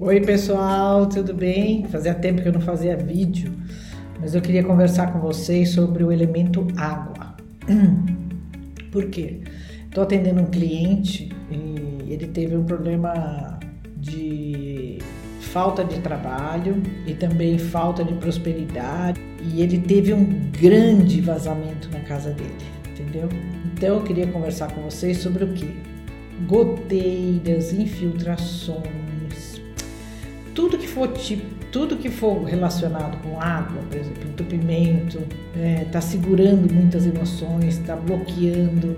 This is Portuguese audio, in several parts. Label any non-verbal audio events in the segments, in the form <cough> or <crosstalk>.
Oi pessoal, tudo bem? Fazia tempo que eu não fazia vídeo, mas eu queria conversar com vocês sobre o elemento água. <clears throat> Por quê? Estou atendendo um cliente e ele teve um problema de falta de trabalho e também falta de prosperidade e ele teve um grande vazamento na casa dele, entendeu? Então eu queria conversar com vocês sobre o que? Goteiras, infiltrações tudo que for tipo, tudo que for relacionado com água, por exemplo, entupimento, está é, tá segurando muitas emoções, está bloqueando,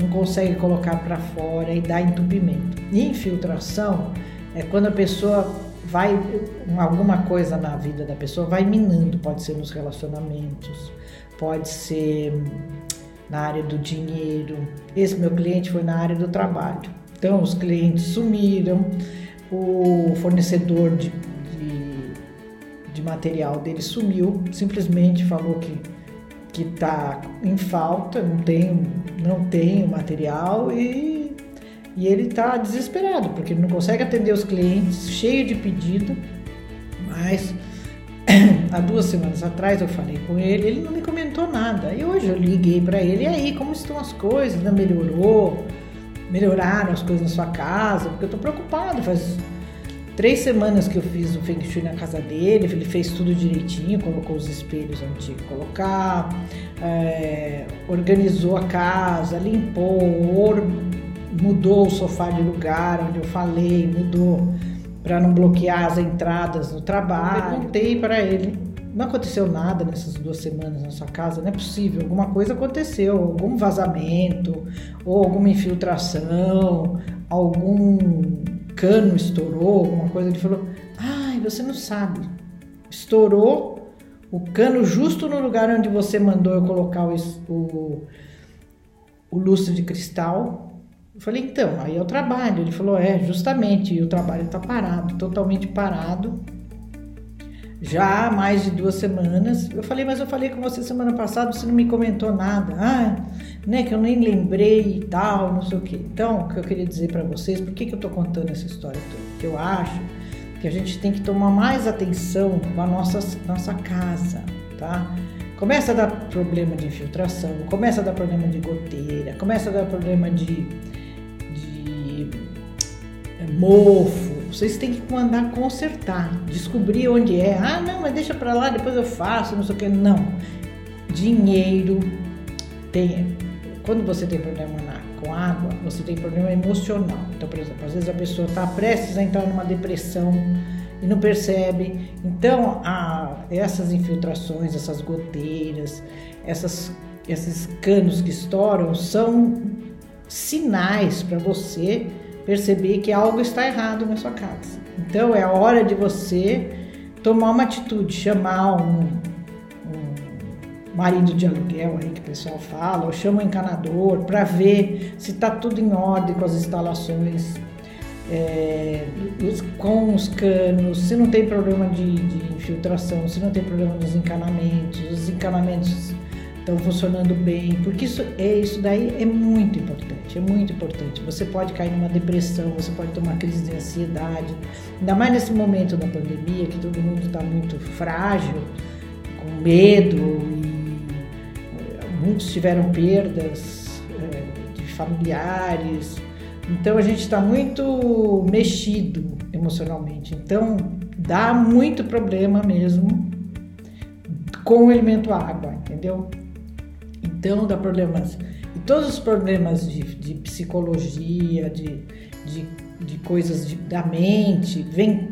não consegue colocar para fora e dá entupimento. Infiltração é quando a pessoa vai alguma coisa na vida da pessoa vai minando, pode ser nos relacionamentos, pode ser na área do dinheiro. Esse meu cliente foi na área do trabalho. Então os clientes sumiram o fornecedor de, de, de material dele sumiu, simplesmente falou que que está em falta, não tem, não tem o material e, e ele está desesperado, porque ele não consegue atender os clientes, cheio de pedido, mas <clears throat> há duas semanas atrás eu falei com ele, ele não me comentou nada. E hoje eu liguei para ele, e aí, como estão as coisas? Melhorou? Melhoraram as coisas na sua casa, porque eu tô preocupado. Faz três semanas que eu fiz o Feng Shui na casa dele, ele fez tudo direitinho, colocou os espelhos onde tinha que colocar, é, organizou a casa, limpou, mudou o sofá de lugar onde eu falei, mudou para não bloquear as entradas no trabalho. Perguntei para ele não aconteceu nada nessas duas semanas na sua casa, não é possível, alguma coisa aconteceu, algum vazamento, ou alguma infiltração, algum cano estourou, alguma coisa. Ele falou: ai, você não sabe, estourou o cano justo no lugar onde você mandou eu colocar o, o, o lustre de cristal. Eu falei, então, aí é o trabalho. Ele falou, é, justamente, e o trabalho está parado, totalmente parado já há mais de duas semanas. Eu falei, mas eu falei com você semana passada, você não me comentou nada. Ah, né, que eu nem lembrei e tal, não sei o quê. Então, o que eu queria dizer para vocês, por que, que eu tô contando essa história toda? Porque eu acho que a gente tem que tomar mais atenção com a nossa, nossa casa, tá? Começa a dar problema de infiltração, começa a dar problema de goteira, começa a dar problema de, de é, mofo, vocês têm que mandar consertar, descobrir onde é. Ah, não, mas deixa para lá, depois eu faço, não sei o que. Não. Dinheiro tem. Quando você tem problema na, com água, você tem problema emocional. Então, por exemplo, às vezes a pessoa está prestes a entrar numa depressão e não percebe. Então, a, essas infiltrações, essas goteiras, essas, esses canos que estouram são sinais para você perceber que algo está errado na sua casa. Então é a hora de você tomar uma atitude, chamar um, um marido de aluguel aí que o pessoal fala, ou chama um encanador para ver se está tudo em ordem com as instalações, é, com os canos, se não tem problema de, de infiltração, se não tem problema nos encanamentos, os encanamentos estão funcionando bem, porque isso é isso daí é muito importante, é muito importante. Você pode cair numa depressão, você pode ter uma crise de ansiedade, ainda mais nesse momento da pandemia que todo mundo está muito frágil, com medo e muitos tiveram perdas é, de familiares. Então a gente está muito mexido emocionalmente. Então dá muito problema mesmo com o elemento água, entendeu? Então dá problemas. E todos os problemas de, de psicologia, de, de, de coisas de, da mente, vem,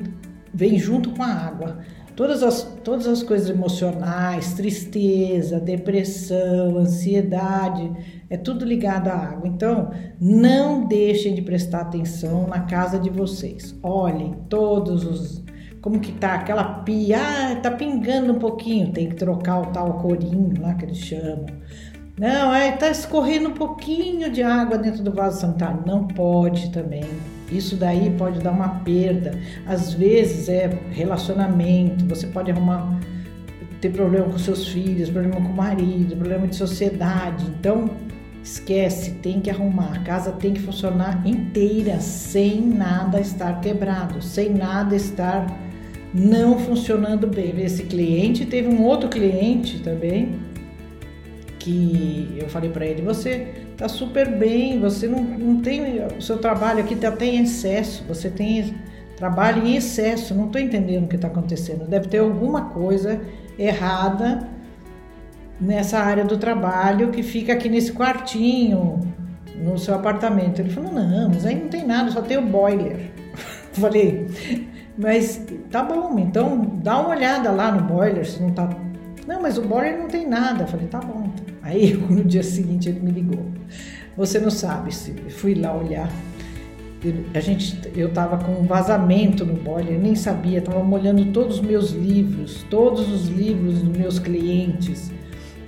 vem junto com a água. Todas as, todas as coisas emocionais, tristeza, depressão, ansiedade, é tudo ligado à água. Então, não deixem de prestar atenção na casa de vocês. Olhem todos os. Como que tá aquela pia? Ah, tá pingando um pouquinho, tem que trocar o tal corinho lá que eles chamam. Não, é, tá escorrendo um pouquinho de água dentro do vaso sanitário. Não pode também. Isso daí pode dar uma perda. Às vezes é relacionamento, você pode arrumar ter problema com seus filhos, problema com o marido, problema de sociedade. Então, Esquece, tem que arrumar. A casa tem que funcionar inteira, sem nada estar quebrado, sem nada estar não funcionando bem. Esse cliente teve um outro cliente também que eu falei para ele: você tá super bem, você não, não tem. O seu trabalho aqui tá, tem excesso, você tem trabalho em excesso, não estou entendendo o que está acontecendo. Deve ter alguma coisa errada nessa área do trabalho que fica aqui nesse quartinho no seu apartamento. Ele falou: não, mas aí não tem nada, só tem o boiler. <laughs> Falei, mas tá bom, então dá uma olhada lá no boiler se não tá. Não, mas o boiler não tem nada. Falei, tá bom. Aí <laughs> no dia seguinte ele me ligou. Você não sabe se fui lá olhar. A gente, eu tava com um vazamento no boiler, nem sabia, tava molhando todos os meus livros, todos os livros dos meus clientes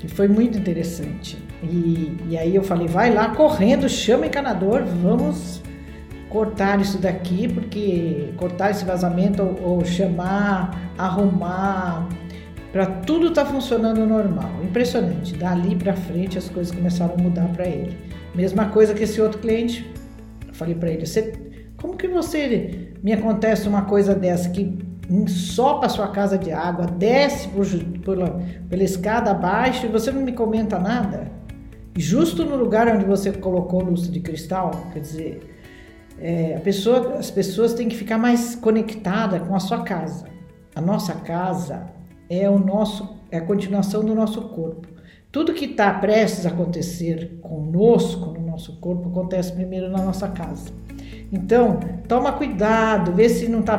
que foi muito interessante. E, e aí eu falei, vai lá correndo, chama o encanador, vamos cortar isso daqui, porque cortar esse vazamento ou, ou chamar, arrumar, para tudo estar tá funcionando normal. Impressionante. Dali para frente as coisas começaram a mudar para ele. Mesma coisa que esse outro cliente. Eu falei para ele, você, como que você me acontece uma coisa dessa que ensopa a sua casa de água, desce por, por, pela escada abaixo e você não me comenta nada? Justo no lugar onde você colocou lustre de cristal, quer dizer, é, pessoa, as pessoas têm que ficar mais conectadas com a sua casa. A nossa casa é o nosso, é a continuação do nosso corpo. Tudo que está prestes a acontecer conosco, no nosso corpo, acontece primeiro na nossa casa. Então, toma cuidado, vê se não está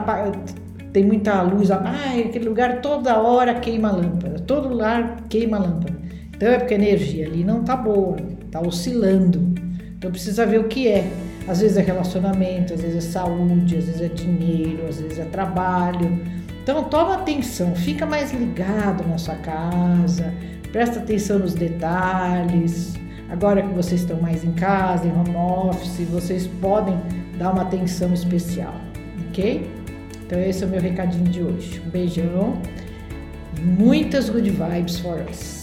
tem muita luz, ah, aquele lugar toda hora queima lâmpada, todo lugar queima lâmpada. Então é porque a energia ali não tá boa, tá oscilando. Então precisa ver o que é. Às vezes é relacionamento, às vezes é saúde, às vezes é dinheiro, às vezes é trabalho. Então toma atenção, fica mais ligado na sua casa, presta atenção nos detalhes. Agora que vocês estão mais em casa, em home office, vocês podem dar uma atenção especial, ok? Então esse é o meu recadinho de hoje. Um beijão muitas good vibes for us.